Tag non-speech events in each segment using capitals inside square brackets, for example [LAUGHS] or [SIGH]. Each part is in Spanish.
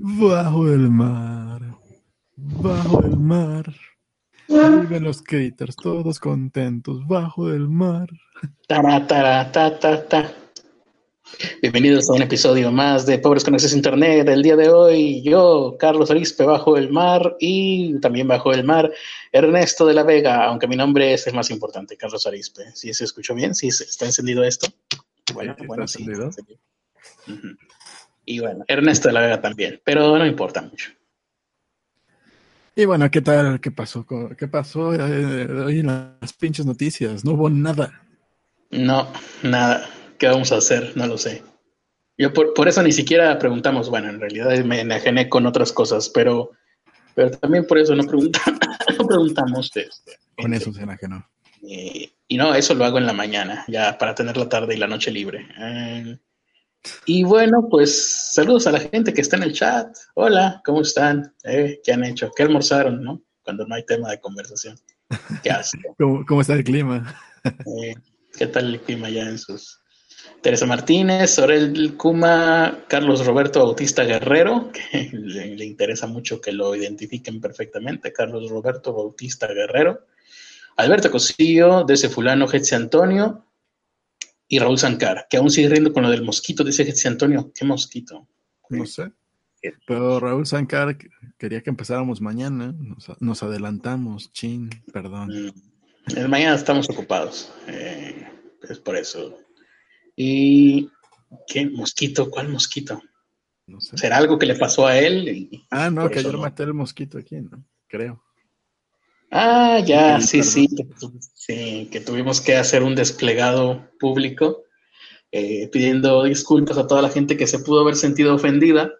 Bajo el mar, bajo el mar. Viven los skaters, todos contentos, bajo el mar. Tara, tara, ta, ta, ta. Bienvenidos a un episodio más de Pobres con Acceso a Internet. El día de hoy, yo, Carlos Arispe, bajo el mar y también bajo el mar, Ernesto de la Vega, aunque mi nombre es el más importante, Carlos Arispe. ¿Sí se escuchó bien? ¿Sí está encendido esto? Bueno, Sí, bueno, sí. Y bueno, Ernesto de la Vega también, pero no importa mucho. Y bueno, ¿qué tal? ¿Qué pasó? ¿Qué pasó eh, hoy en las pinches noticias? No hubo nada. No, nada. ¿Qué vamos a hacer? No lo sé. Yo por, por eso ni siquiera preguntamos. Bueno, en realidad me enajené con otras cosas, pero, pero también por eso no, pregunta- [LAUGHS] no preguntamos. este, Con eso se enajenó. Eh, y no, eso lo hago en la mañana, ya para tener la tarde y la noche libre. Eh, y bueno, pues saludos a la gente que está en el chat. Hola, ¿cómo están? Eh, ¿Qué han hecho? ¿Qué almorzaron, no? Cuando no hay tema de conversación. [LAUGHS] ¿Qué hacen? ¿Cómo, cómo está el clima? Eh, ¿Qué tal el clima ya en sus... Teresa Martínez, Sorel Kuma, Carlos Roberto Bautista Guerrero, que [LAUGHS] le, le interesa mucho que lo identifiquen perfectamente, Carlos Roberto Bautista Guerrero, Alberto Cosillo, de ese fulano, Getsi Antonio, y Raúl Sancar, que aún sigue riendo con lo del mosquito, dice Getsi Antonio, ¿qué mosquito? No sé. Pero Raúl Sankar quería que empezáramos mañana. Nos, nos adelantamos. Chin, perdón. Mm, el mañana estamos ocupados, eh, es por eso. ¿Y qué mosquito? ¿Cuál mosquito? No sé. ¿Será algo que le pasó a él? Y- Ah, no, que ayer no. maté el mosquito aquí, ¿no? Creo. Ah, ya, Sí, sí, sí, que que tuvimos que hacer un desplegado público eh, pidiendo disculpas a toda la gente que se pudo haber sentido ofendida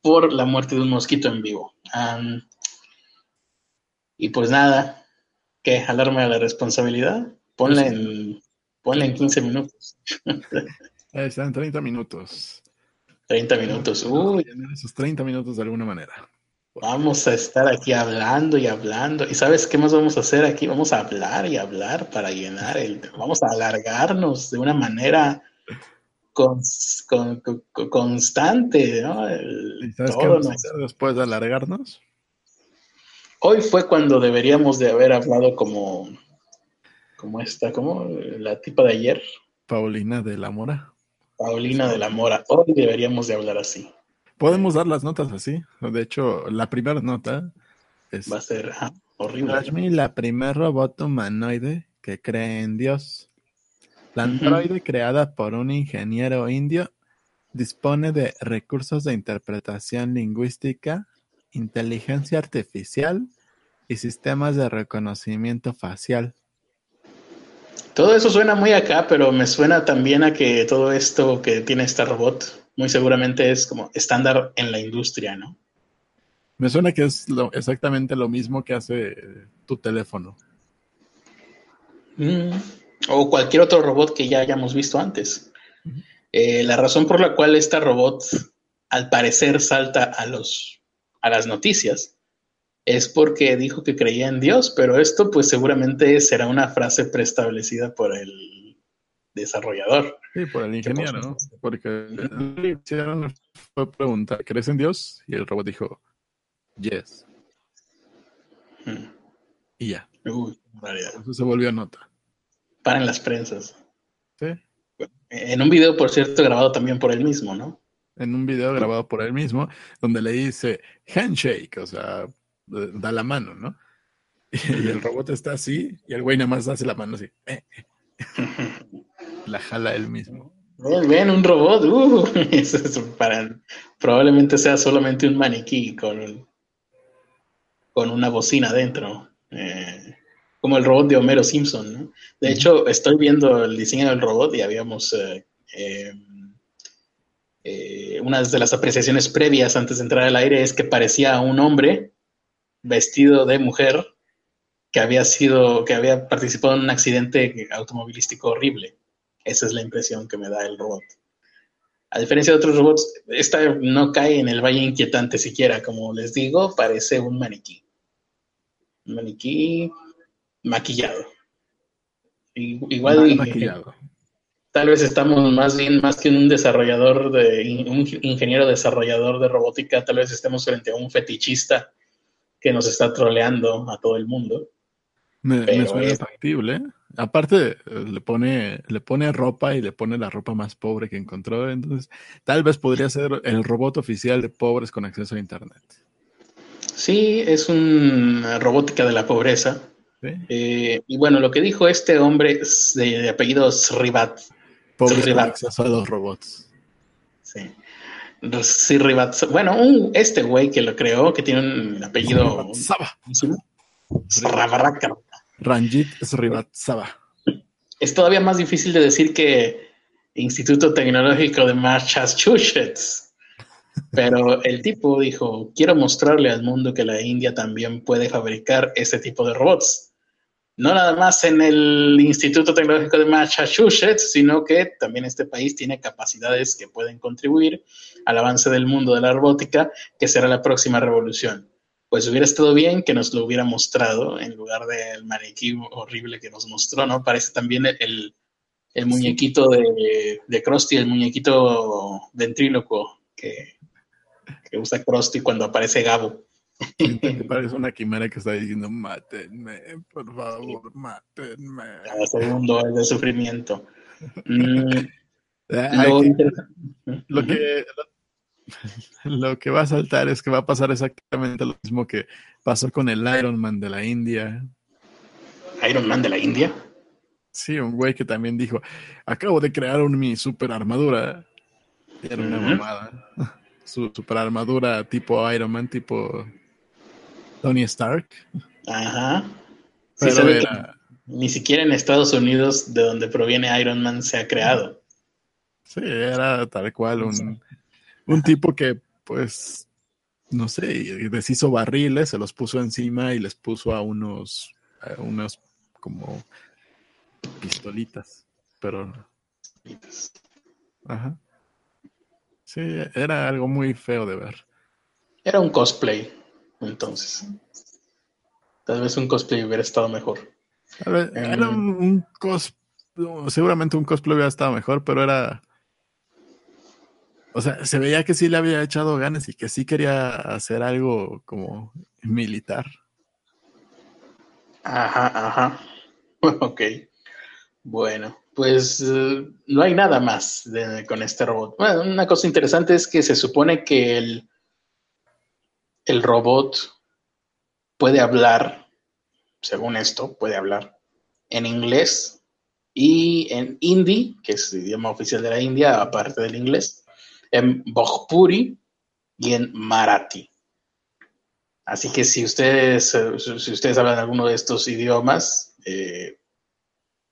por la muerte de un mosquito en vivo. Y pues nada, ¿qué? ¿Alarma de la responsabilidad? Ponla en, ponla en 15 minutos, Ahí están 30 minutos. 30 minutos. Uy, esos 30 minutos de alguna manera. Vamos a estar aquí hablando y hablando. ¿Y sabes qué más vamos a hacer aquí? Vamos a hablar y hablar para llenar el... Vamos a alargarnos de una manera con- con- con- constante, ¿no? El- ¿Y sabes qué vamos a hacer después de alargarnos? Hoy fue cuando deberíamos de haber hablado como, como esta, como la tipa de ayer, Paulina de la Mora. Paulina de la Mora. Hoy deberíamos de hablar así. Podemos dar las notas así. De hecho, la primera nota es Va a ser ah, horrible. Rashmi, la primer robot humanoide que cree en Dios. La androide creada por un ingeniero indio dispone de recursos de interpretación lingüística, inteligencia artificial y sistemas de reconocimiento facial. Todo eso suena muy acá, pero me suena también a que todo esto que tiene este robot muy seguramente es como estándar en la industria, ¿no? Me suena que es lo- exactamente lo mismo que hace eh, tu teléfono. Mm. O cualquier otro robot que ya hayamos visto antes. Eh, la razón por la cual esta robot al parecer salta a los a las noticias es porque dijo que creía en Dios, pero esto pues seguramente será una frase preestablecida por el desarrollador. Sí, por el ingeniero, ¿no? Porque hicieron fue preguntar, ¿crees en Dios? Y el robot dijo, yes. Mm. Y ya. Uy. Eso se volvió nota. Paren las prensas. ¿sí? En un video, por cierto, grabado también por él mismo, ¿no? En un video grabado por él mismo, donde le dice handshake, o sea, eh, da la mano, ¿no? Y el robot está así, y el güey nada más hace la mano así. [LAUGHS] la jala él mismo. Ven, ven, un robot. Uh, [LAUGHS] eso es para, probablemente sea solamente un maniquí con, con una bocina dentro. eh, como el robot de Homero Simpson, ¿no? De hecho, estoy viendo el diseño del robot y habíamos... eh, eh, eh, una de las apreciaciones previas antes de entrar al aire es que parecía un hombre vestido de mujer que había sido, que había participado en un accidente automovilístico horrible. Esa es la impresión que me da el robot. A diferencia de otros robots, esta no cae en el valle inquietante siquiera. Como les digo, parece un maniquí. Un maniquí maquillado. Igual maquillado. Tal vez estamos más bien, más que un desarrollador de, un ingeniero desarrollador de robótica, tal vez estemos frente a un fetichista que nos está troleando a todo el mundo. Me, suena factible. ¿Eh? Aparte, le pone, le pone ropa y le pone la ropa más pobre que encontró. Entonces, tal vez podría ser el robot oficial de pobres con acceso a Internet. Sí, es una robótica de la pobreza. Eh, y bueno, lo que dijo este hombre de, de apellido Srivat. Pobres con acceso a los robots. Sí. Srivat. Bueno, este güey que lo creó, que tiene un apellido. Saba. Ranjit Srivatsava. Es todavía más difícil de decir que Instituto Tecnológico de Massachusetts. Pero el tipo dijo, quiero mostrarle al mundo que la India también puede fabricar este tipo de robots. No nada más en el Instituto Tecnológico de Massachusetts, sino que también este país tiene capacidades que pueden contribuir al avance del mundo de la robótica, que será la próxima revolución pues hubiera estado bien que nos lo hubiera mostrado en lugar del maniquí horrible que nos mostró, ¿no? Parece también el, muñequito de, de Krusty, el muñequito ventríloco que, que usa Krusty cuando aparece Gabo. parece una quimera que está diciendo, mátenme, por favor, mátenme. Cada segundo es de sufrimiento. Mm, [LAUGHS] lo, que, lo [LAUGHS] que va a saltar es que va a pasar exactamente lo mismo que pasó con el Iron Man de la India. ¿Iron Man de la India? Sí, un güey que también dijo, acabo de crear un, mi super armadura. Era una mamada. [LAUGHS] Su super armadura tipo Iron Man, tipo Tony Stark. Ajá. Pero ni siquiera en Estados Unidos, de donde proviene Iron Man, se ha creado. Sí, era tal cual un un tipo que, pues, no sé, deshizo barriles, se los puso encima y les puso a unos, a unos como pistolitas, pero... Ajá. Sí, era algo muy feo de ver. Era un cosplay, entonces. Tal vez un cosplay hubiera estado mejor. era un, un cos... Seguramente un cosplay hubiera estado mejor, pero era o sea, se veía que sí le había echado ganas y que sí quería hacer algo como militar. Ajá, ajá. [LAUGHS] Ok. Bueno, pues eh, no hay nada más con este robot. Bueno, una cosa interesante es que se supone que el, el robot puede hablar, según esto, puede hablar en inglés y en hindi, que es el idioma oficial de la India, aparte del inglés, en Bhojpuri y en Marathi. Así que si ustedes, si ustedes hablan alguno de estos idiomas, eh,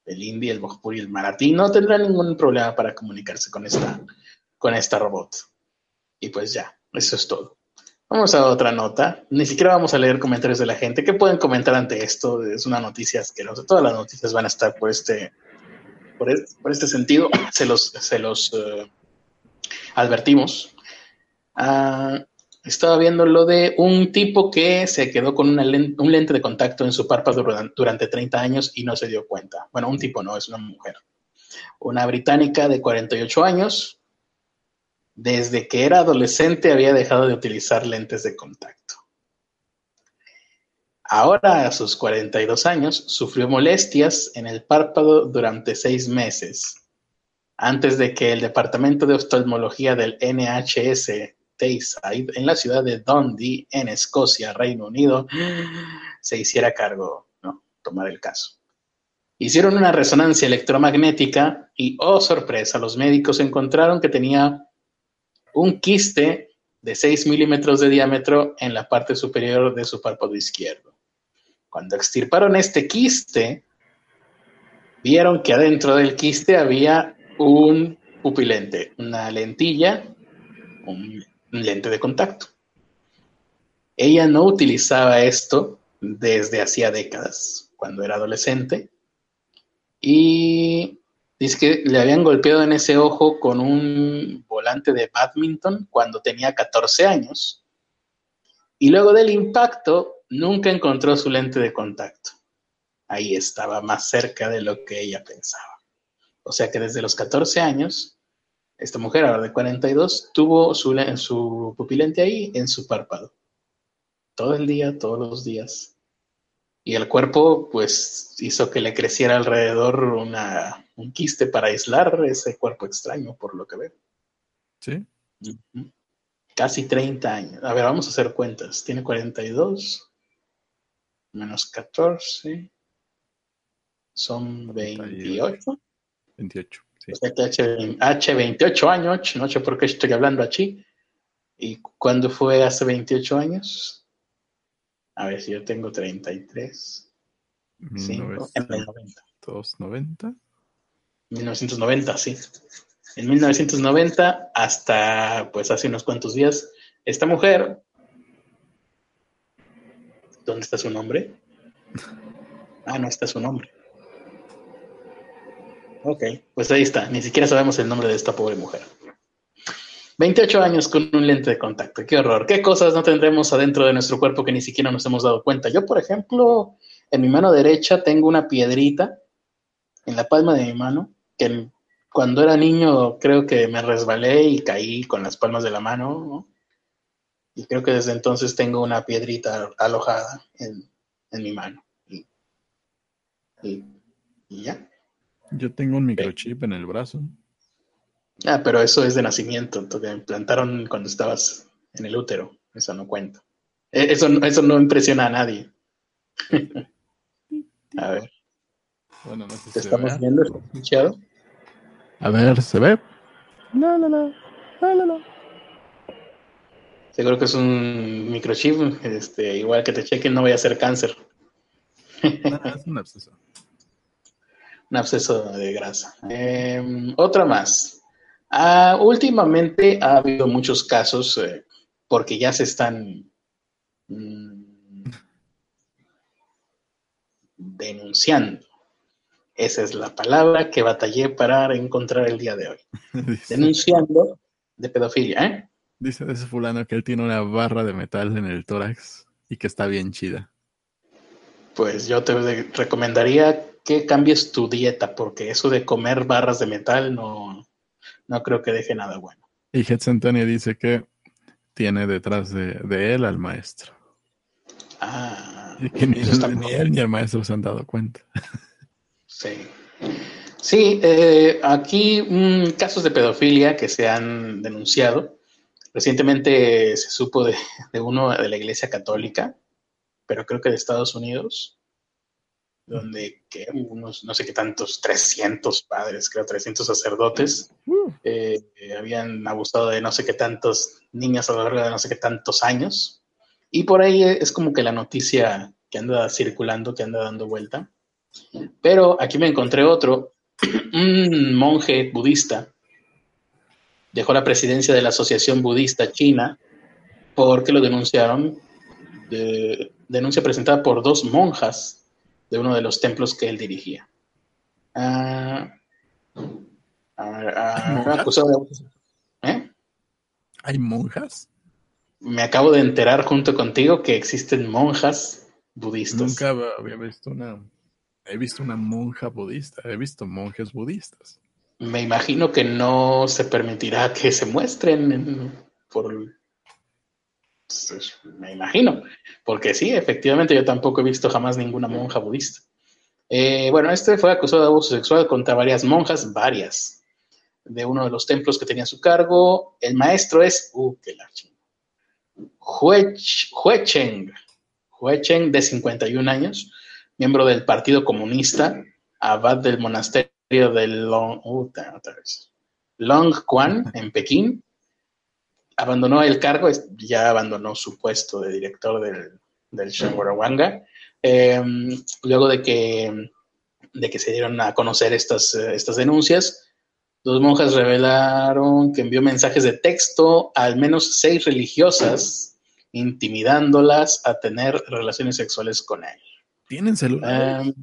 el hindi, el Bhojpuri el Marathi, no tendrán ningún problema para comunicarse con esta, con esta robot. Y pues ya, eso es todo. Vamos a otra nota. Ni siquiera vamos a leer comentarios de la gente. ¿Qué pueden comentar ante esto? Es una noticia asquerosa. Todas las noticias van a estar por este, por, este sentido. [COUGHS] Se los, se los eh, advertimos. Ah, estaba viendo lo de un tipo que se quedó con un lente de contacto en su párpado durante 30 años y no se dio cuenta. Bueno, un tipo no, es una mujer. Una británica de 48 años. Desde que era adolescente había dejado de utilizar lentes de contacto. Ahora, a sus 42 años, sufrió molestias en el párpado durante seis meses antes de que el Departamento de Oftalmología del NHS Tayside en la ciudad de Dundee, en Escocia, Reino Unido, se hiciera cargo, ¿no? Tomar el caso. Hicieron una resonancia electromagnética y, oh sorpresa, los médicos encontraron que tenía un quiste de 6 milímetros de diámetro en la parte superior de su párpado izquierdo. Cuando extirparon este quiste, vieron que adentro del quiste había un pupilente, una lentilla, un lente de contacto. Ella no utilizaba esto desde hacía décadas, cuando era adolescente, y dice que le habían golpeado en ese ojo con un volante de badminton cuando tenía 14 años, y luego del impacto nunca encontró su lente de contacto. Ahí estaba más cerca de lo que ella pensaba. O sea que desde los 14 años, esta mujer, ahora de 42, tuvo su, su pupilente ahí en su párpado. Todo el día, todos los días. Y el cuerpo, pues, hizo que le creciera alrededor una, un quiste para aislar ese cuerpo extraño, por lo que veo. Sí. Casi 30 años. A ver, vamos a hacer cuentas. Tiene 42 menos 14 son 28. 28, sí. O sea que H, 28 años, no sé por qué estoy hablando aquí. ¿Y cuándo fue hace 28 años? A ver si yo tengo 33. 5, en el 90. 290. 1990, sí. En 1990 hasta pues hace unos cuantos días, esta mujer, ¿dónde está su nombre? Ah, no está su nombre. Ok, pues ahí está. Ni siquiera sabemos el nombre de esta pobre mujer. 28 años con un lente de contacto. Qué horror. ¿Qué cosas no tendremos adentro de nuestro cuerpo que ni siquiera nos hemos dado cuenta? Yo, por ejemplo, en mi mano derecha tengo una piedrita en la palma de mi mano que cuando era niño creo que me resbalé y caí con las palmas de la mano. Y creo que desde entonces tengo una piedrita alojada en, mi mano. y ya. Yo tengo un microchip en el brazo. Ah, pero eso es de nacimiento. Te implantaron cuando estabas en el útero. Eso no cuenta. E, eso, eso no impresiona a nadie. [LAUGHS] a ver. Bueno, no sé si ¿Te estamos viendo? ¿Estás escuchado? A ver, ¿se ve? No, no, no. No, no, no. Seguro que es un microchip. Este, igual que te chequen, no voy a hacer cáncer. no, es un absceso [LAUGHS] un absceso de grasa. Em, otra más. Ah, últimamente ha habido muchos casos eh, porque ya se están mm, denunciando. Esa es la palabra que batallé para encontrar el día de hoy. [LAUGHS] denunciando de pedofilia. ¿eh? Dice ese fulano que él tiene una barra de metal en el tórax y que está bien chida. Pues yo te recomendaría que cambies tu dieta, porque eso de comer barras de metal no, no creo que deje nada bueno. Y Hetz Antonio dice que tiene detrás de, él al maestro. Ah. Y que ni, él ni el maestro se han dado cuenta. Sí. Sí, eh, aquí mm, casos de pedofilia que se han denunciado. Recientemente se supo de, de uno de la Iglesia Católica, pero creo que de Estados Unidos, donde que unos, no sé qué tantos, 300 padres, creo, 300 sacerdotes, uh. eh, habían abusado de no sé qué tantos niños a lo largo de no sé qué tantos años. Y por ahí es como que la noticia que anda circulando, que anda dando vuelta. Pero aquí me encontré otro, [CLEARS THROAT] un monje budista, dejó la presidencia de la Asociación Budista China porque lo denunciaron, de, denuncia presentada por dos monjas de uno de los templos que él dirigía. Ah, ah, ¿Eh? ¿Hay monjas? Me acabo de enterar junto contigo que existen monjas budistas. Nunca había visto una. He visto una monja budista, he visto monjes budistas. Me imagino que no se permitirá que se muestren por pues, me imagino, porque sí, efectivamente yo tampoco he visto jamás ninguna monja budista. Eh, bueno, este fue acusado de abuso sexual contra varias monjas, varias, de uno de los templos que tenía a su cargo. El maestro es, uh, qué la Huecheng, Huecheng, de 51 años, miembro del Partido Comunista, abad del monasterio de Long, uh, Long Quan, en Pekín, abandonó el cargo, ya abandonó su puesto de director del, del em, luego de que, de que se dieron a conocer estas, estas denuncias, dos monjas revelaron que envió mensajes de texto a al menos seis religiosas, intimidándolas a tener relaciones sexuales con él. ¿Tienen celular? Em,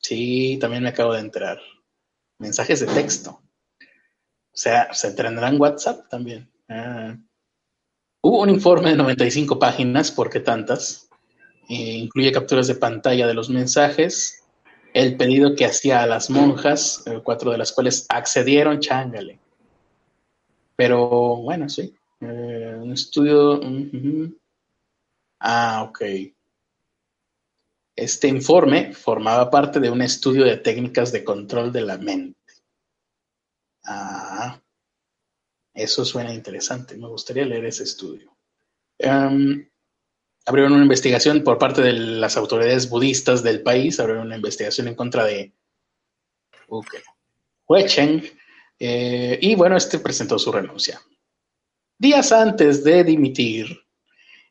sí, también me acabo de enterar. Mensajes de texto. O sea, se tendrán WhatsApp también. Ah. Hubo un informe de 95 páginas, ¿por qué tantas? incluye capturas de pantalla de los mensajes. el pedido que hacía a las monjas, eh, cuatro de las cuales accedieron, chángale. Pero bueno, sí. Eh, un estudio. Ah, ok. Este informe formaba parte de un estudio de técnicas de control de la mente. Ah, eso suena interesante. Me gustaría leer ese estudio. Em, abrieron una investigación por parte de las autoridades budistas del país, abrieron una investigación en contra de okay. Huecheng, eh, y bueno, este presentó su renuncia. Días antes de dimitir,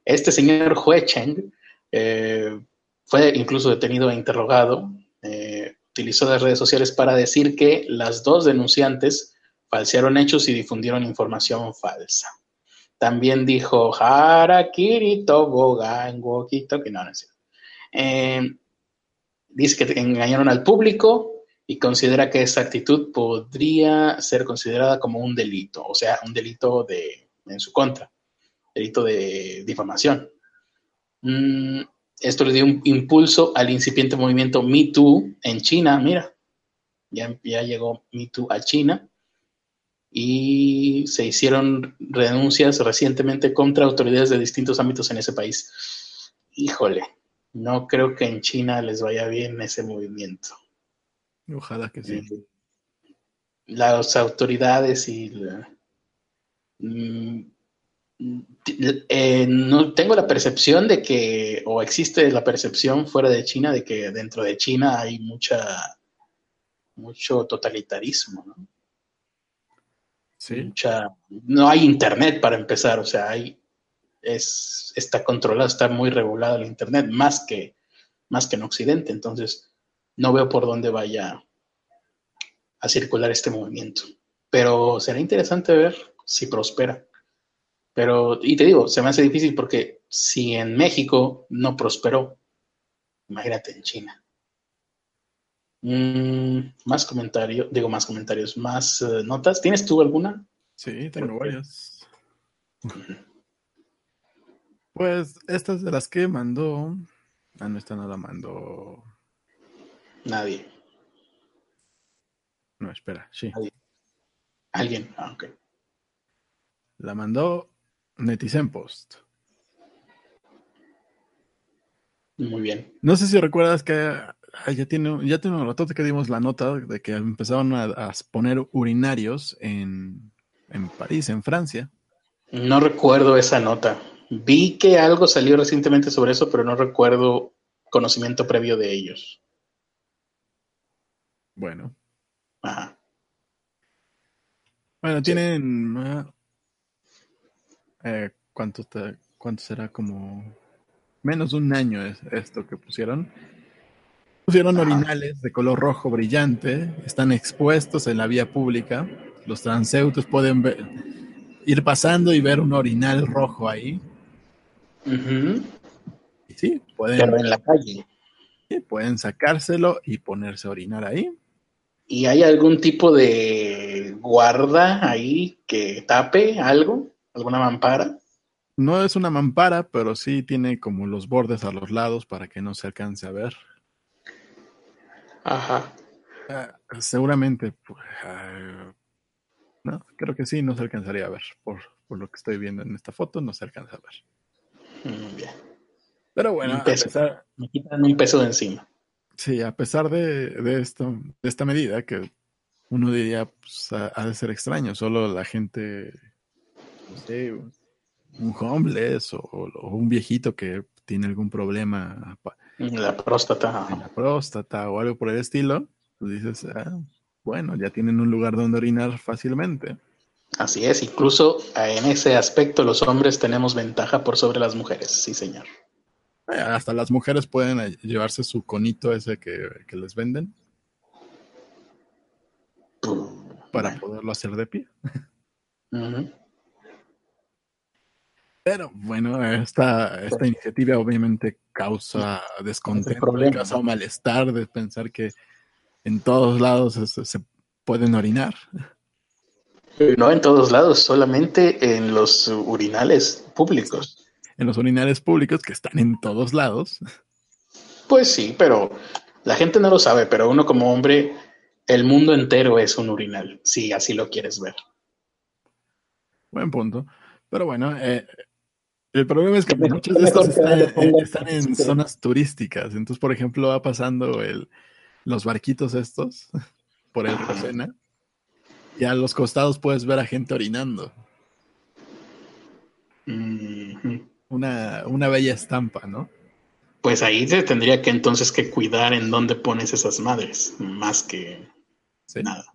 este señor Huecheng eh, fue incluso detenido e interrogado. Eh, utilizó las redes sociales para decir que las dos denunciantes falsearon hechos y difundieron información falsa. También dijo Harakiri Tobogan que no, no es eh, dice que engañaron al público y considera que esa actitud podría ser considerada como un delito, o sea, un delito de, en su contra, delito de difamación. Mm, esto le dio un impulso al incipiente movimiento Me Too en China, mira, ya, ya llegó Me Too a China y se hicieron renuncias recientemente contra autoridades de distintos ámbitos en ese país. Híjole, no creo que en China les vaya bien ese movimiento. Ojalá que sí. Las autoridades y mm, eh, no tengo la percepción de que, o existe la percepción fuera de China de que dentro de China hay mucha mucho totalitarismo, ¿no? no hay internet para empezar, o sea, hay, es, está controlado, está muy regulado el internet, más que, más que en Occidente. Entonces, no veo por dónde vaya a circular este movimiento. Pero será interesante ver si prospera. Pero, y te digo, se me hace difícil porque si en México no prosperó, imagínate en China. Mm, más comentarios, digo más comentarios, más eh, notas. ¿Tienes tú alguna? Sí, tengo varias. Pues estas de las que mandó. Ah, no, esta no la mandó. Nadie. No, espera, sí. Alguien. Ah, ok. La mandó Netizen Post. Muy bien. No sé si recuerdas que ya tiene, ya tiene un que dimos la nota de que empezaron a, poner urinarios en, en, París, en Francia. No recuerdo esa nota. Vi que algo salió recientemente sobre eso, pero no recuerdo conocimiento previo de ellos. Bueno. Ajá. Bueno, tienen... Ah, eh, ¿cuánto, ¿Cuánto será? Como menos de un año es esto que pusieron. Pusieron orinales de color rojo brillante, están expuestos en la vía pública. Los transeúntes pueden ir pasando y ver un orinal rojo ahí. Sí, pueden. en la calle. pueden sacárselo y ponerse a orinar ahí. ¿Y hay algún tipo de guarda ahí que tape algo? ¿Alguna mampara? No es una mampara, pero sí tiene como los bordes a los lados para que no se alcance a ver. Ajá. Ah, seguramente, pues, ah, no, creo que sí, no se alcanzaría a ver. Por, lo que estoy viendo en esta foto, no se alcanza a ver. Mm, bien. Pero bueno, me quitan un peso de encima. Sí, a pesar de, esto, de esta medida, que uno diría, pues, ha, de ser extraño, solo la gente, sé, un homeless o, o un viejito que tiene algún problema la próstata. la próstata o algo por el estilo, tú dices, ah, bueno, ya tienen un lugar donde orinar fácilmente. Así es, incluso eh, en ese aspecto los hombres tenemos ventaja por sobre las mujeres, sí señor. Eh, hasta las mujeres pueden eh, llevarse su conito ese que, les venden. para poderlo hacer de pie. Pero bueno, esta, esta iniciativa obviamente causa descontento, causa malestar de pensar que en todos lados se, pueden orinar. No en todos lados, solamente en los urinales públicos. En los urinales públicos que están en todos lados. Pues sí, pero La gente no lo sabe, pero uno como hombre, el mundo entero es un urinal, si así lo quieres ver. Buen punto. Pero bueno, eh, el problema es que muchos de estos están, en zonas turísticas. Entonces, por ejemplo, va pasando el, los barquitos estos [LAUGHS] por el Rosena y a los costados puedes ver a gente orinando. una, una bella estampa, ¿no? Pues ahí se tendría que entonces que cuidar en dónde pones esas madres, más que nada.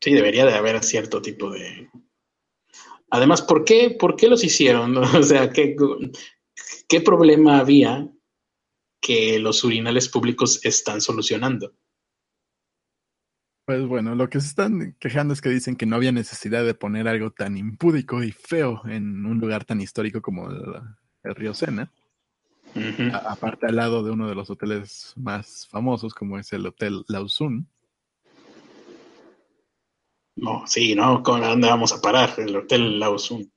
Sí, debería de haber cierto tipo de... Además, ¿por qué, por qué los hicieron? [LAUGHS] O sea, ¿qué, ¿qué problema había que los urinales públicos están solucionando? Pues bueno, lo que se están quejando es que dicen que no había necesidad de poner algo tan impúdico y feo en un lugar tan histórico como el, río Sena. aparte al lado de uno de los hoteles más famosos como es el Hotel Lausun. No, sí, ¿no? ¿A dónde vamos a parar? El Hotel Lausun.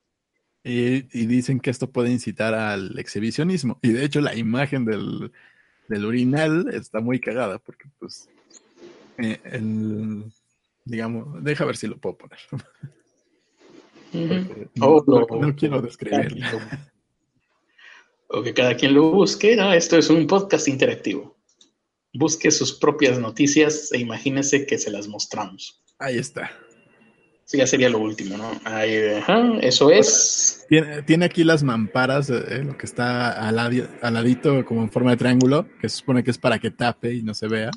Y, dicen que esto puede incitar al exhibicionismo. Y de hecho la imagen del, del urinal está muy cagada porque pues eh, el, digamos, deja ver si lo puedo poner. Oh, no, quiero describirlo. O que cada quien lo busque, ¿no? Esto es un podcast interactivo. Busque sus propias noticias e imagínese que se las mostramos. Ahí está. Ya sería lo último, ¿no? Ahí, eso es. Tiene, tiene, aquí las mamparas, eh, lo que está al, al, ladito como en forma de triángulo, que se supone que es para que tape y no se vea.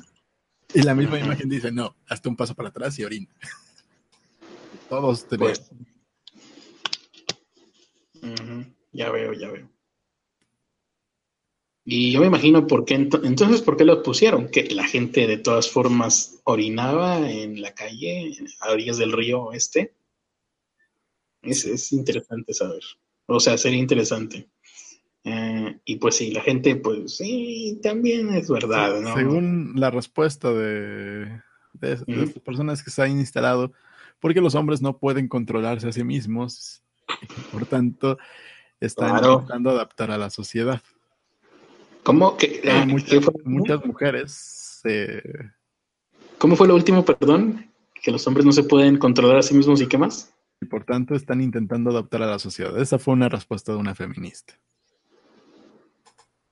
Y la misma imagen dice, no, hasta un paso para atrás y orina. [LAUGHS] Todos tenemos. Pues, ya veo, ya veo. Y yo me imagino por qué, entonces, ¿por qué lo pusieron? Que la gente de todas formas orinaba en la calle, a orillas del río este. Es, es interesante saber. O sea, sería interesante. Eh, y pues sí, la gente, pues sí, también es verdad, ¿no? Según la respuesta de, de, personas que se han instalado, porque los hombres no pueden controlarse a sí mismos, por tanto, están intentando adaptar a la sociedad. ¿Cómo que ah, muchas, muchas, mujeres ¿Cómo fue lo último, perdón? Que los hombres no se pueden controlar a sí mismos y qué más? Y por tanto están intentando adaptar a la sociedad. Esa fue una respuesta de una feminista.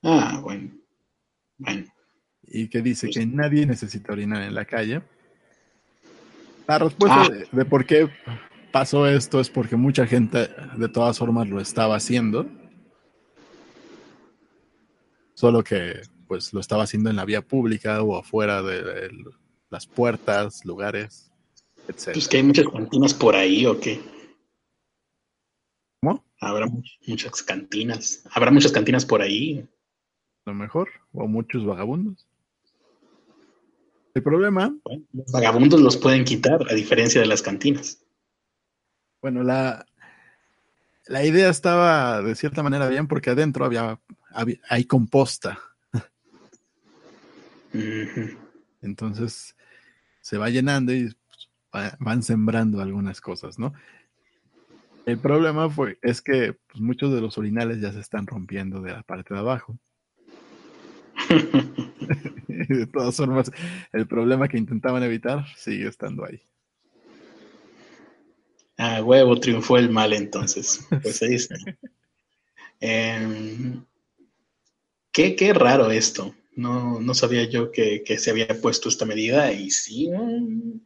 Ah, bueno. Bueno. Y que dice pues que nadie necesita orinar en la calle. La respuesta ah. de, por qué pasó esto es porque mucha gente de todas formas lo estaba haciendo. Solo que pues lo estaba haciendo en la vía pública o afuera de, las puertas, lugares, etc. Pues que hay muchas cantinas por ahí o qué. ¿Cómo? Habrá muchas cantinas. Habrá muchas cantinas por ahí lo mejor, o muchos vagabundos. El problema. los vagabundos los pueden quitar, a diferencia de las cantinas. Bueno, la, la idea estaba de cierta manera bien porque adentro había, hay composta. Entonces se va llenando y pues, van sembrando algunas cosas, ¿no? El problema fue, es que pues, muchos de los orinales ya se están rompiendo de la parte de abajo. [LAUGHS] [LAUGHS] de todas formas, el problema que intentaban evitar sigue estando ahí. Ah, huevo, triunfó el mal entonces. [LAUGHS] Pues ahí está. Em, qué, qué, raro esto. No, no sabía yo que, que, se había puesto esta medida y sí. Mm,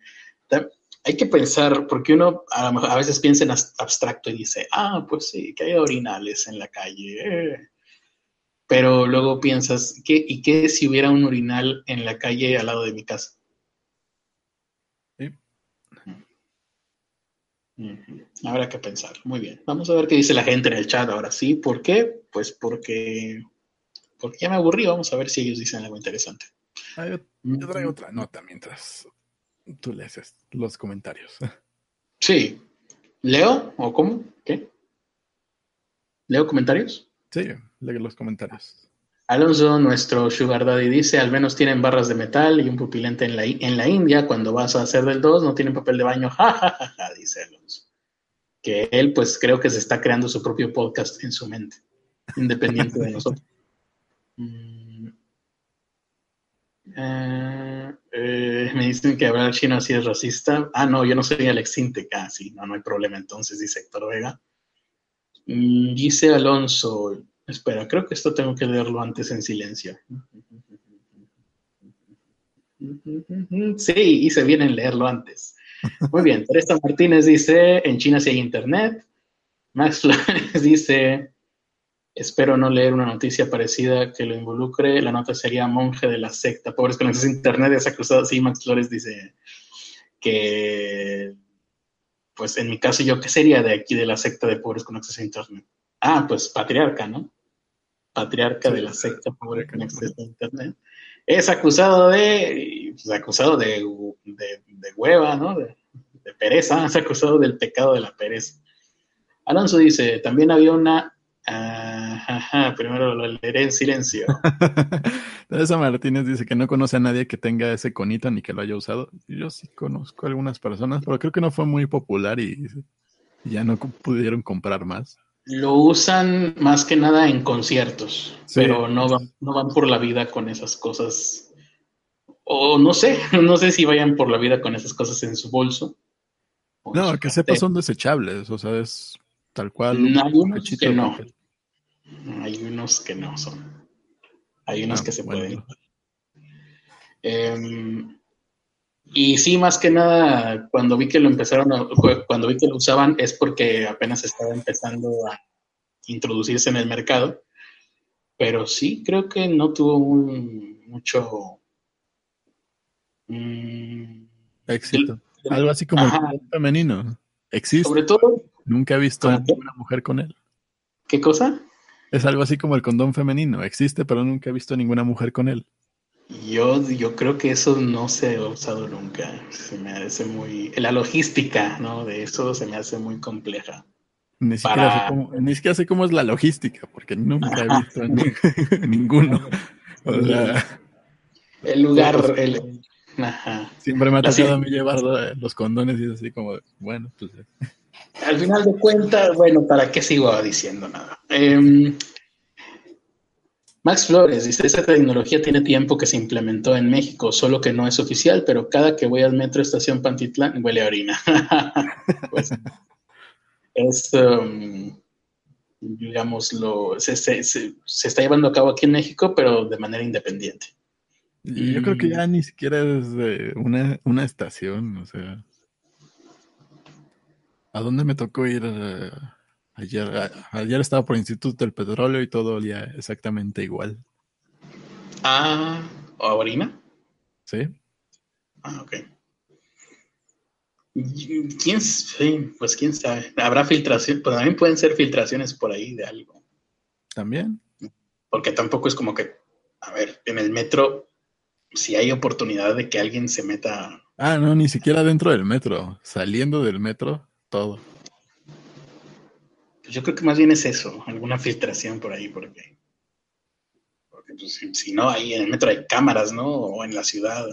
hay que pensar, porque uno a, a, veces piensa en abstracto y dice, ah, pues sí, que hay orinales en la calle. Eh pero luego piensas, ¿qué, ¿y qué si hubiera un urinal en la calle al lado de mi casa? Sí. Habrá que pensar. Muy bien. Vamos a ver qué dice la gente en el chat ahora sí. ¿Por qué? Pues porque, porque ya me aburrí. Vamos a ver si ellos dicen algo interesante. Ah, yo, traigo otra nota mientras tú lees los comentarios. [LAUGHS] Sí. ¿Leo o cómo? ¿Qué? ¿Leo comentarios? Sí, lee los comentarios. Alonso, nuestro Sugar Daddy, dice, al menos tienen barras de metal y un pupilente en la, en la India. Cuando vas a hacer del 2, no tienen papel de baño. [LAUGHS] Ja, dice Alonso. Que él, pues, creo que se está creando su propio podcast en su mente, independiente de [LAUGHS] nosotros. Mm, Eh, eh, me dicen que hablar chino así es racista. Ah, no, yo no soy Alex Intec. Ah, sí, no, no hay problema entonces, dice Héctor Vega. Mm, dice Alonso, espera, creo que esto tengo que leerlo antes en silencio. Sí, hice bien en leerlo antes. Muy bien, Teresa Martínez dice, en China sí hay internet. Max Flores [LAUGHS] dice, espero no leer una noticia parecida que lo involucre. La nota sería monje de la secta. Pobres con acceso a internet, esa cruzada. Sí, Max Flores dice que, pues en mi caso, ¿yo qué sería de aquí de la secta de pobres con acceso a internet? Ah, pues patriarca, ¿no? Patriarca de la secta pobres con acceso a internet. Es acusado de, pues, acusado de, de, hueva, ¿no? De, de pereza, [LAUGHS] es acusado del pecado de la pereza. Alonso dice, también había una Ajá, primero lo leeré en silencio. [LAUGHS] Teresa Martínez dice que no conoce a nadie que tenga ese conito ni que lo haya usado. Yo sí conozco a algunas personas, pero creo que no fue muy popular y ya no pudieron comprar más. Lo usan más que nada en conciertos, pero no van, no van por la vida con esas cosas. O no sé, [LAUGHS] no sé si vayan por la vida con esas cosas en su bolso. No, que sepa son desechables, o sea, es tal cual. No, hay unos que no. Hay unos que no son. Hay unos ah, que se pueden. Em, y sí, más que nada, cuando vi que lo empezaron, a, cuando vi que lo usaban, es porque apenas estaba empezando a introducirse en el mercado. Pero sí, creo que no tuvo mucho mm, éxito. Algo así como el femenino. Existe. Sobre todo. Nunca he visto a una mujer con él. ¿Qué cosa? Es algo así como el condón femenino. Existe, pero nunca he visto a ninguna mujer con él. Yo, yo creo que eso no se ha usado nunca. Se me hace muy. La logística, ¿no? De eso se me hace muy compleja. Ni siquiera, sé, cómo, ni siquiera sé cómo es la logística, porque nunca he visto [LAUGHS] ninguno. el lugar. El, Siempre me ha tocado a mí llevar los condones y es así como, bueno, pues. Al final de cuentas, bueno, ¿para qué sigo diciendo nada? Eh, Max Flores dice, esa tecnología tiene tiempo que se implementó en México, solo que no es oficial, pero cada que voy al metro estación Pantitlán huele a orina. [LAUGHS] pues, es, um, digamos, se, se, está llevando a cabo aquí en México, pero de manera independiente. Yo creo que ya ni siquiera es una, una estación, o sea. ¿A dónde me tocó ir? Eh, Ayer, ayer estaba por el Instituto del Petróleo y todo olía exactamente igual. Ah, ¿o orina? Sí. Ah, ok. ¿Quién, sí, pues quién sabe. Habrá filtración, pues también pueden ser filtraciones por ahí de algo. También. Porque tampoco es como que, a ver, en el metro, si hay oportunidad de que alguien se meta. Ah, no, ni siquiera dentro del metro. Saliendo del metro, todo. Pues yo creo que más bien es eso, alguna filtración por ahí, porque, porque pues, si, no, ahí en el metro hay cámaras, ¿no? O en la ciudad.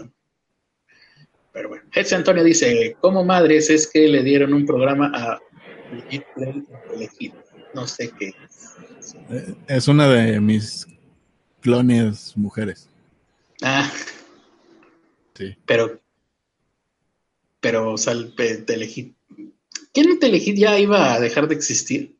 Pero bueno, Jesse Antonio dice, ¿cómo madres es que le dieron un programa a elegir? No sé qué. Eh, es una de mis clones mujeres. Ah. Sí. Pero, pero, sal, Telehit. ¿Qué no Telehit ya iba a dejar de existir?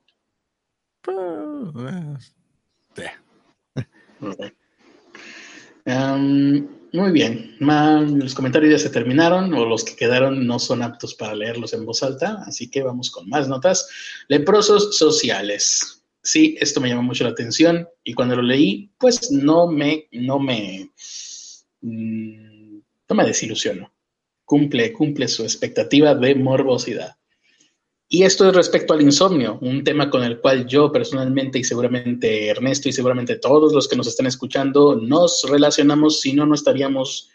[LAUGHS] muy bien. los comentarios ya se terminaron o los que quedaron no son aptos para leerlos en voz alta, así que vamos con más notas. Leprosos sociales. Sí, esto me llamó mucho la atención y cuando lo leí, pues no me, no me, mm, no me desilusionó. Cumple, cumple su expectativa de morbosidad. Y esto es respecto al insomnio, un tema con el cual yo personalmente y seguramente Ernesto y seguramente todos los que nos están escuchando nos relacionamos, si no, no estaríamos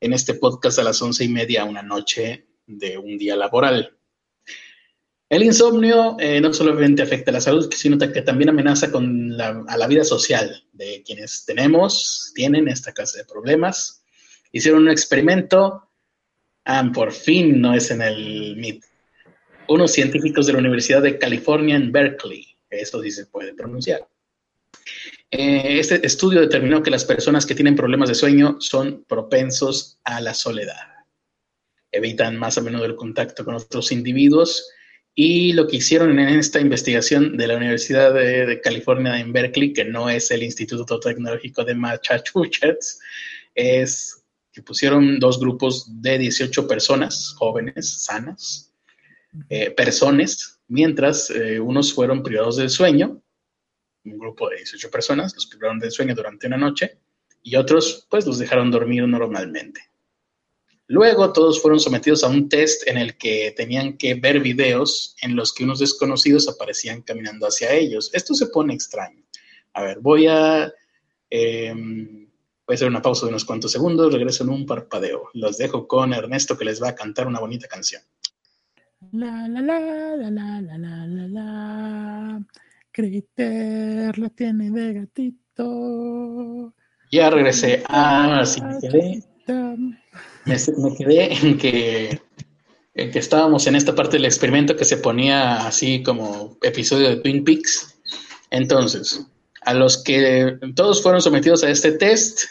en este podcast a las once y media una noche de un día laboral. El insomnio eh, no solamente afecta a la salud, sino que también amenaza con la, a la vida social de quienes tenemos, tienen esta clase de problemas. Hicieron un experimento, ah, por fin no es en el MIT, unos científicos de la Universidad de California en Berkeley, eso sí se puede pronunciar. Eh, este estudio determinó que las personas que tienen problemas de sueño son propensos a la soledad. Evitan más a menudo el contacto con otros individuos y lo que hicieron en esta investigación de la Universidad de, California en Berkeley, que no es el Instituto Tecnológico de Massachusetts, es que pusieron dos grupos de 18 personas jóvenes, sanas, eh, personas, mientras eh, unos fueron privados del sueño un grupo de 18 personas, los privaron de sueño durante una noche y otros pues los dejaron dormir normalmente. Luego todos fueron sometidos a un test en el que tenían que ver videos en los que unos desconocidos aparecían caminando hacia ellos. Esto se pone extraño. A ver, voy a... Em, voy a hacer una pausa de unos cuantos segundos, regreso en un parpadeo. Los dejo con Ernesto que les va a cantar una bonita canción. La, la, la, la, la, la, la, la, la. Criter la tiene de gatito. Ya regresé. Ah, sí, me quedé. Me, quedé en que, en que estábamos en esta parte del experimento que se ponía así como episodio de Twin Peaks. Entonces, a los que todos fueron sometidos a este test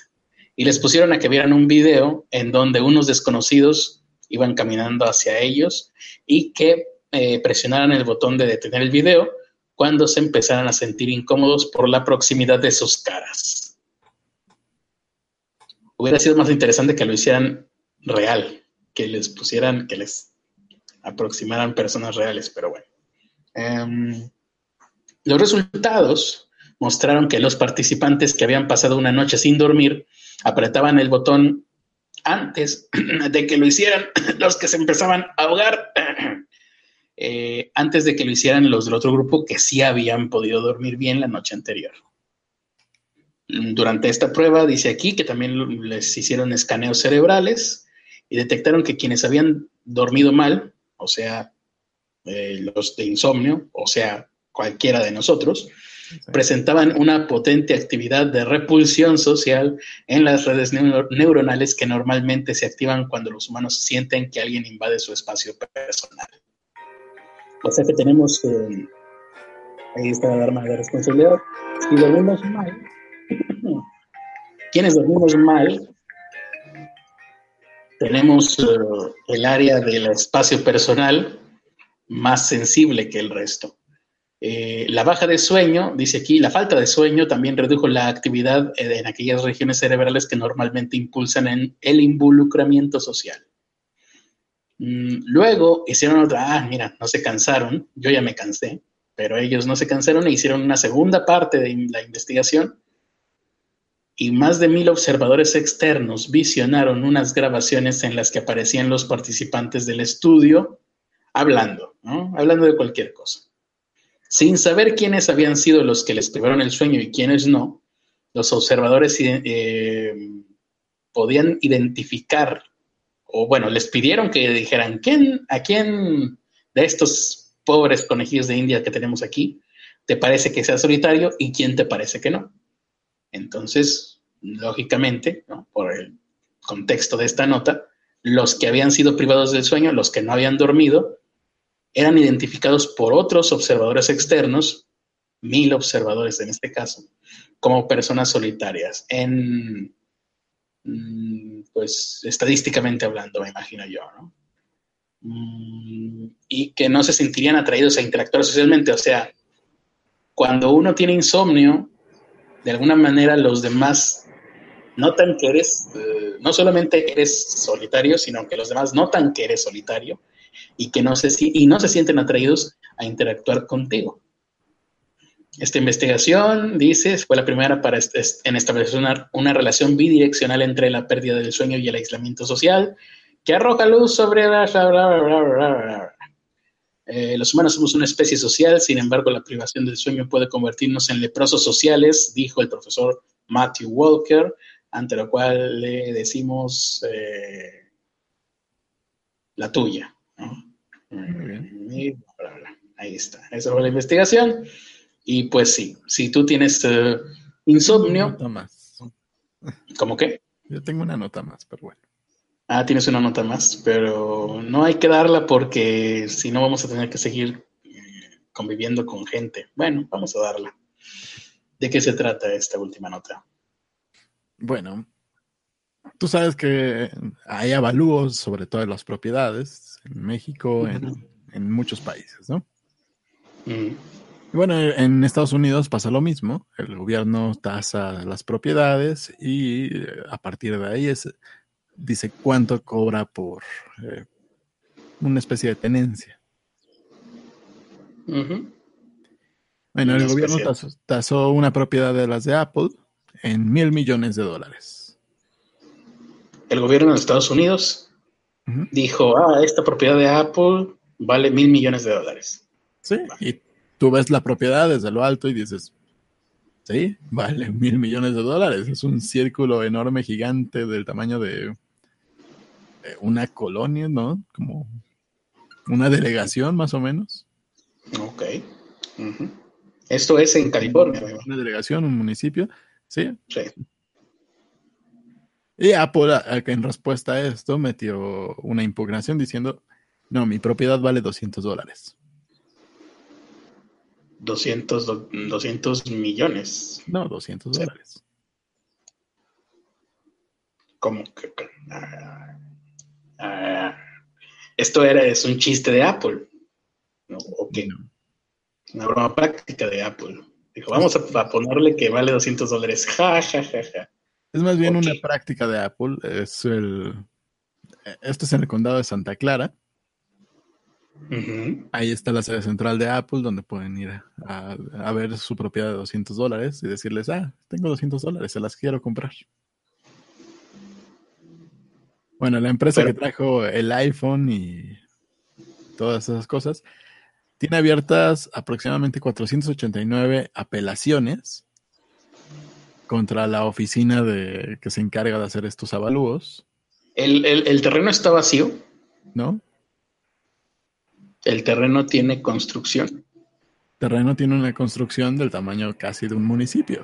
y les pusieron a que vieran un video en donde unos desconocidos iban caminando hacia ellos y que eh, presionaran el botón de detener el video cuando se empezaran a sentir incómodos por la proximidad de sus caras. Hubiera sido más interesante que lo hicieran real, que les pusieran, que les aproximaran personas reales, pero bueno. Em, los resultados mostraron que los participantes que habían pasado una noche sin dormir apretaban el botón antes [CLEARS THROAT] de que lo hicieran [CLEARS THROAT] los que se empezaban a ahogar [CLEARS THROAT] eh, antes de que lo hicieran los del otro grupo que sí habían podido dormir bien la noche anterior. Durante esta prueba, dice aquí que también les hicieron escaneos cerebrales y detectaron que quienes habían dormido mal, o sea, eh, los de insomnio, o sea, cualquiera de nosotros, presentaban una potente actividad de repulsión social en las redes neuronales que normalmente se activan cuando los humanos sienten que alguien invade su espacio personal. O sea que tenemos, eh, ahí está la arma de responsabilidad. Si dormimos mal, [CLEARS THROAT] quienes dormimos mal, tenemos eh, el área del espacio personal más sensible que el resto. Eh, la baja de sueño, dice aquí, la falta de sueño también redujo la actividad en aquellas regiones cerebrales que normalmente impulsan el involucramiento social. Mm, luego hicieron otra, ah, mira, no se cansaron, yo ya me cansé, pero ellos no se cansaron e hicieron una segunda parte de la investigación y más de mil observadores externos visionaron unas grabaciones en las que aparecían los participantes del estudio hablando, ¿no? hablando de cualquier cosa. Sin saber quiénes habían sido los que les privaron el sueño y quiénes no, los observadores eh, podían identificar o bueno, les pidieron que dijeran, ¿quién, ¿a quién de estos pobres conejillos de India que tenemos aquí te parece que sea solitario y quién te parece que no? Entonces, lógicamente, por el contexto de esta nota, los que habían sido privados del sueño, los que no habían dormido, eran identificados por otros observadores externos, mil observadores en este caso, como personas solitarias. En, Mm, pues estadísticamente hablando, me imagino yo, ¿no? Mm, y que no se sentirían atraídos a interactuar socialmente. O sea, cuando uno tiene insomnio, de alguna manera los demás notan que eres, eh, no solamente eres solitario, sino que los demás notan que eres solitario y que no se, y no se sienten atraídos a interactuar contigo. Esta investigación, dice, fue la primera para en establecer una, relación bidireccional entre la pérdida del sueño y el aislamiento social, que arroja luz sobre... Eh, los humanos somos una especie social, sin embargo, la privación del sueño puede convertirnos en leprosos sociales, dijo el profesor Matthew Walker, ante lo cual le decimos eh, la tuya. Ahí está. Esa fue la investigación. Y pues sí, si tú tienes uh, insomnio. Nota más. ¿Cómo qué? Yo tengo una nota más, pero bueno. Ah, tienes una nota más, pero no hay que darla porque si no vamos a tener que seguir eh, conviviendo con gente. Bueno, vamos a darla. ¿De qué se trata esta última nota? Bueno, tú sabes que hay avalúos sobre todas las propiedades en México, en, muchos países, ¿no? Mm. Bueno, en Estados Unidos pasa lo mismo. El gobierno tasa las propiedades y eh, a partir de ahí es, dice cuánto cobra por eh, una especie de tenencia. Bueno, el gobierno tasó, una propiedad de las de Apple en mil millones de dólares. El gobierno de Estados Unidos dijo, ah, esta propiedad de Apple vale mil millones de dólares. Sí, y tú ves la propiedad desde lo alto y dices, sí, vale mil millones de dólares. Es un círculo enorme, gigante, del tamaño de una colonia, ¿no? Como una delegación más o menos. Ok. Esto es en California. Una delegación, un municipio, ¿sí? Sí. Y Apple, en respuesta a esto, metió una impugnación diciendo, no, mi propiedad vale 200 dólares. 200, 200 millones. No, 200 dólares. ¿Cómo que? Ah, Ah, esto era, es un chiste de Apple. ¿no? ¿O Una broma práctica de Apple. Dijo, vamos a, ponerle que vale 200 dólares. [LAUGHS] Ja, ja, ja, ja. Es más bien una práctica de Apple. Es el. Esto es en el condado de Santa Clara. Ahí está la sede central de Apple, donde pueden ir a, a, ver su propiedad de 200 dólares y decirles, ah, tengo 200 dólares, se las quiero comprar. Bueno, la empresa que trajo el iPhone y todas esas cosas tiene abiertas aproximadamente 489 apelaciones contra la oficina de que se encarga de hacer estos avalúos. ¿El, terreno está vacío? ¿No? El terreno tiene construcción. El terreno tiene una construcción del tamaño casi de un municipio.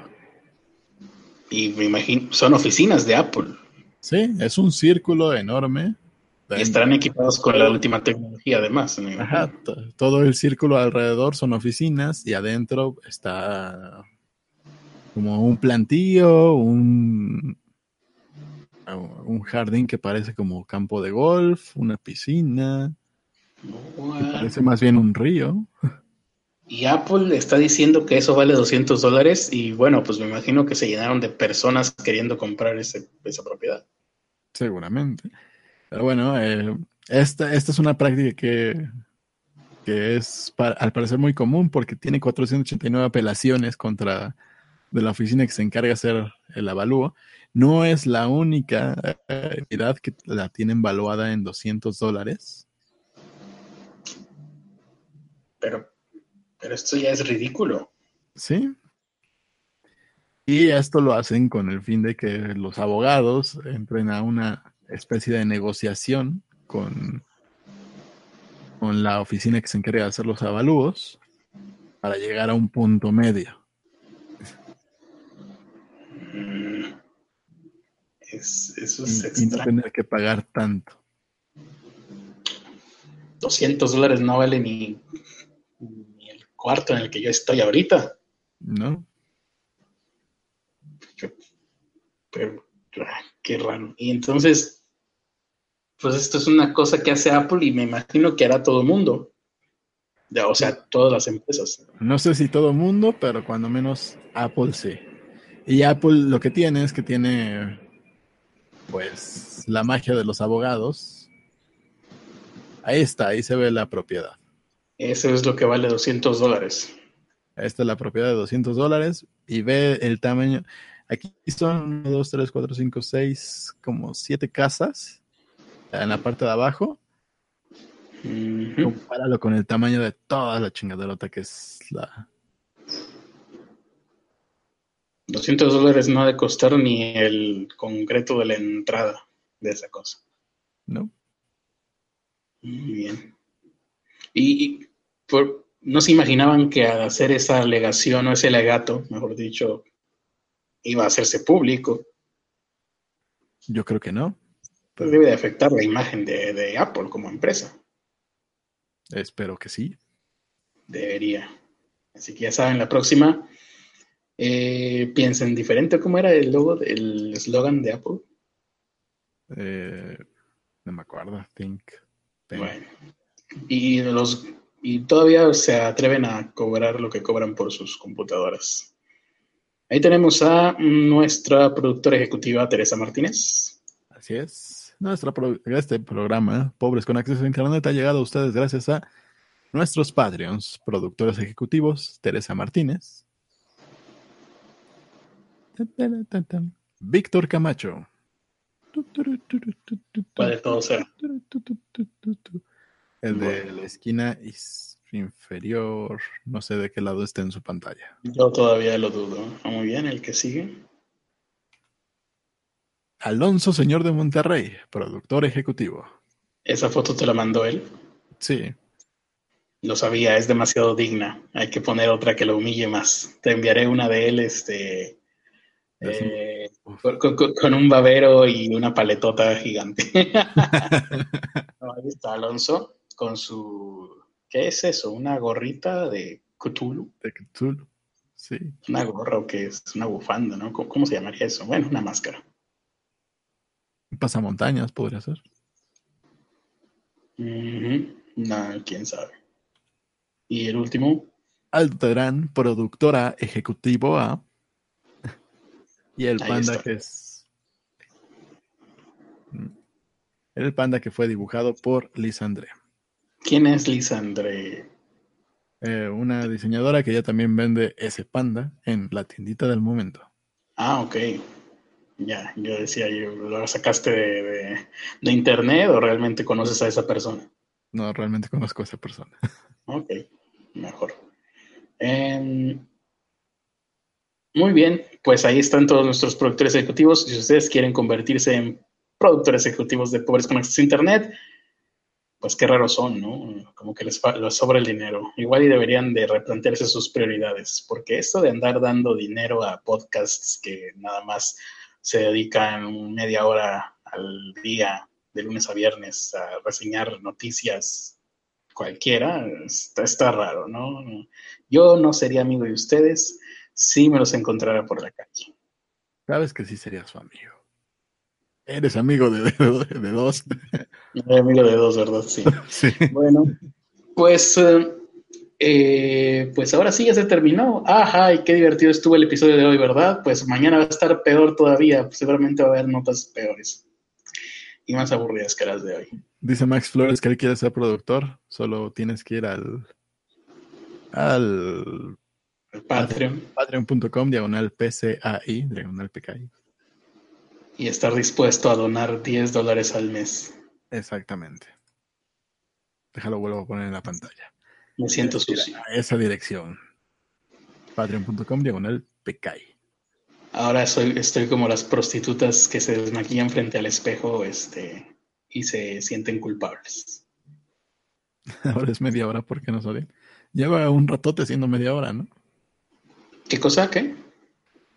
Y me imagino, son oficinas de Apple. Sí, es un círculo enorme. Y estarán equipados con la última tecnología, además. Ajá, todo el círculo alrededor son oficinas y adentro está como un plantío, un, un jardín que parece como campo de golf, una piscina, que parece más bien un río. Y Apple está diciendo que eso vale 200 dólares y bueno, pues me imagino que se llenaron de personas queriendo comprar esa propiedad. Seguramente. Pero bueno, eh, esta, esta es una práctica que, que es al parecer muy común porque tiene 489 apelaciones contra de la oficina que se encarga de hacer el avalúo. No es la única eh, entidad que la tienen valuada en 200 dólares. Pero pero esto ya es ridículo. Sí. Y esto lo hacen con el fin de que los abogados entren a una especie de negociación con, con la oficina que se encarga de hacer los avalúos para llegar a un punto medio. Mm. eso es y, no tener que pagar tanto. 200 dólares no vale ni cuarto en el que yo estoy ahorita. No. pero, qué raro. Y entonces, pues esto es una cosa que hace Apple y me imagino que hará todo el mundo. O sea, todas las empresas. No sé si todo el mundo, pero cuando menos Apple sí. Y Apple lo que tiene es que tiene, pues, la magia de los abogados. Ahí está, ahí se ve la propiedad. Eso es lo que vale 200 dólares. Esta es la propiedad de 200 dólares y ve el tamaño. Aquí son 1, 2, 3, 4, 5, 6, como 7 casas en la parte de abajo. Compáralo con el tamaño de toda la chingaderota que es la. 200 dólares no ha de costar ni el concreto de la entrada de esa cosa. No. Muy bien. Y, no se imaginaban que al hacer esa alegación o ese legato, mejor dicho, iba a hacerse público. Yo creo que no. Pues debe de afectar la imagen de, Apple como empresa. Espero que sí. Debería. Así que ya saben, la próxima, Eh, piensen diferente. ¿Cómo era el logo, el eslogan de Apple? Eh, no me acuerdo. Think. Bueno. Y los y todavía se atreven a cobrar lo que cobran por sus computadoras. Ahí tenemos a nuestra productora ejecutiva Teresa Martínez. Así es. Nuestra este programa, Pobres con Acceso a Internet, ha llegado a ustedes gracias a nuestros Patreons, productores ejecutivos Teresa Martínez, Víctor Camacho. Puede todo ser. El de la esquina inferior, no sé de qué lado está en su pantalla. Yo todavía lo dudo. Ah, muy bien, el que sigue. Alonso Señor de Monterrey, productor ejecutivo. ¿Esa foto te la mandó él? Sí. Lo sabía, es demasiado digna. Hay que poner otra que lo humille más. Te enviaré una de él, este, eh, con, un babero y una paletota gigante. [LAUGHS] ahí está Alonso con su, ¿qué es eso? Una gorrita de Cthulhu. De Cthulhu, sí. Una gorra o qué es, una bufanda, ¿no? ¿Cómo, se llamaría eso? Bueno, una máscara. Pasamontañas podría ser. No, quién sabe. Y el último. Alto Gran, productora ejecutivo A. Y el panda que es. Mm, el panda que fue dibujado por Lisandre. ¿Quién es Lisandre? Eh, una diseñadora que ya también vende ese panda en la tiendita del momento. Ah, ok. Ya, yo decía, ¿lo sacaste de, internet o realmente conoces a esa persona? No, realmente conozco a esa persona. [LAUGHS] Ok, mejor. Em, muy bien, pues ahí están todos nuestros productores ejecutivos. Si ustedes quieren convertirse en productores ejecutivos de Pobres con a Internet, pues qué raros son, ¿no? Como que les, sobra el dinero. Igual y deberían de replantearse sus prioridades, porque esto de andar dando dinero a podcasts que nada más se dedican media hora al día, de lunes a viernes, a reseñar noticias cualquiera, está raro, ¿no? Yo no sería amigo de ustedes si me los encontrara por la calle. Sabes que sí sería su amigo. Eres amigo de, de, dos. amigo de dos, ¿verdad? Sí. [LAUGHS] sí. Bueno, pues, eh, pues ahora sí ya se terminó. Ajá, y qué divertido estuvo el episodio de hoy, ¿verdad? Pues mañana va a estar peor todavía. seguramente va a haber notas peores y más aburridas que las de hoy. Dice Max Flores que él quiere ser productor. Solo tienes que ir al. al. Patreon. Patreon.com, diagonal PCAI, diagonal PKI y estar dispuesto a donar 10 dólares al mes. Exactamente. Déjalo, vuelvo a poner en la pantalla. Me siento sucio. A esa dirección. Patreon.com diagonal PKI. Ahora soy, estoy como las prostitutas que se desmaquillan frente al espejo este, y se sienten culpables. [LAUGHS] Ahora es media hora porque no odian. Lleva un ratote siendo media hora, ¿no? ¿Qué cosa? ¿Qué?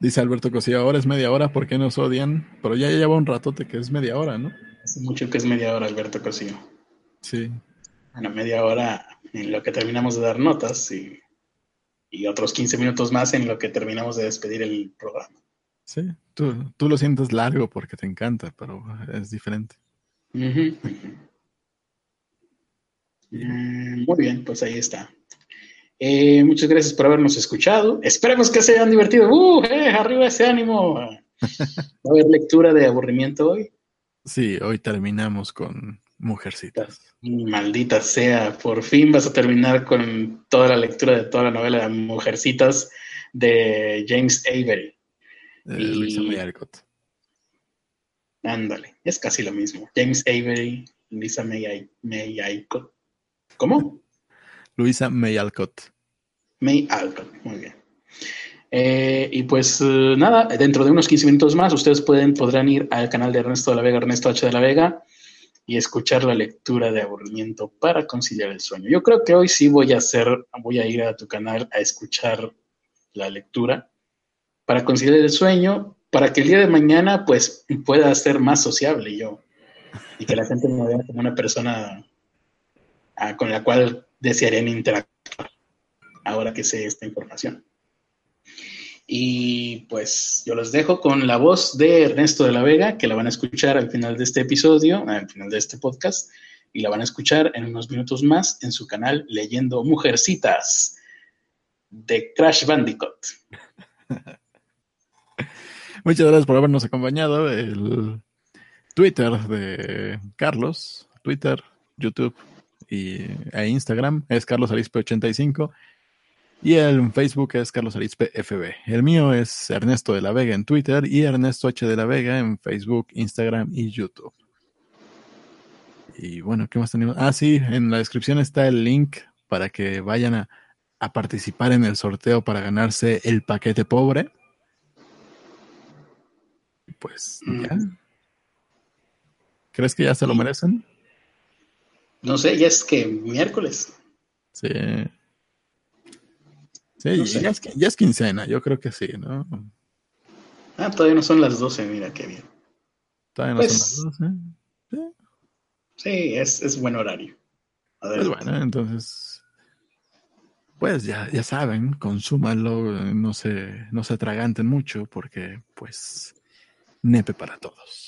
Dice Alberto Cosío, ahora es media hora, ¿por qué nos odian? Pero ya lleva un ratote que es media hora, ¿no? Hace mucho que es media hora, Alberto Cosío. Sí. Bueno, media hora en lo que terminamos de dar notas y, otros 15 minutos más en lo que terminamos de despedir el programa. Sí, tú, lo sientes largo porque te encanta, pero es diferente. Mm, muy bien, pues ahí está. Eh, muchas gracias por habernos escuchado. Esperemos que se hayan divertido. ¡Uh! Eh, ¡Arriba ese ánimo! [LAUGHS] ¿Va a haber lectura de aburrimiento hoy? Sí, hoy terminamos con Mujercitas. Maldita sea, por fin vas a terminar con toda la lectura de toda la novela de Mujercitas de James Avery. De Luisa May Alcott. Ándale, es casi lo mismo. James Avery, Luisa May, May Alcott. ¿Cómo? Luisa May Alcott. May Alcott, muy bien. Eh, y pues eh, nada, dentro de unos 15 minutos más ustedes pueden, podrán ir al canal de Ernesto de la Vega, Ernesto H. de la Vega, y escuchar la lectura de aburrimiento para conciliar el sueño. Yo creo que hoy sí voy a hacer, voy a ir a tu canal a escuchar la lectura para conciliar el sueño, para que el día de mañana pues pueda ser más sociable yo y que la gente me vea como una persona ah, con la cual desearían interactuar ahora que sé esta información. Y pues yo los dejo con la voz de Ernesto de la Vega, que la van a escuchar al final de este episodio, al final de este podcast, y la van a escuchar en unos minutos más en su canal Leyendo Mujercitas de Crash Bandicoot. [LAUGHS] Muchas gracias por habernos acompañado. El Twitter de Carlos, Twitter, YouTube y, e Instagram es Carlos Arispe 85 y el Facebook es Carlos Arispe FB. El mío es Ernesto de la Vega en Twitter y Ernesto H de la Vega en Facebook, Instagram y YouTube. Y bueno, ¿qué más tenemos? Ah, sí, en la descripción está el link para que vayan a, a participar en el sorteo para ganarse el paquete pobre. Pues ya. ¿Crees que ya se lo merecen? No sé, ya es que miércoles. Sí. Sí, ya, es, ya, es, quincena, yo creo que sí, ¿no? Ah, todavía no son las 12, mira qué bien. Todavía no son pues, las 12. Sí, sí es, es, buen horario. Pues bueno, entonces, pues ya, ya saben, consúmanlo, no se, no se atraganten mucho porque, pues, nepe para todos.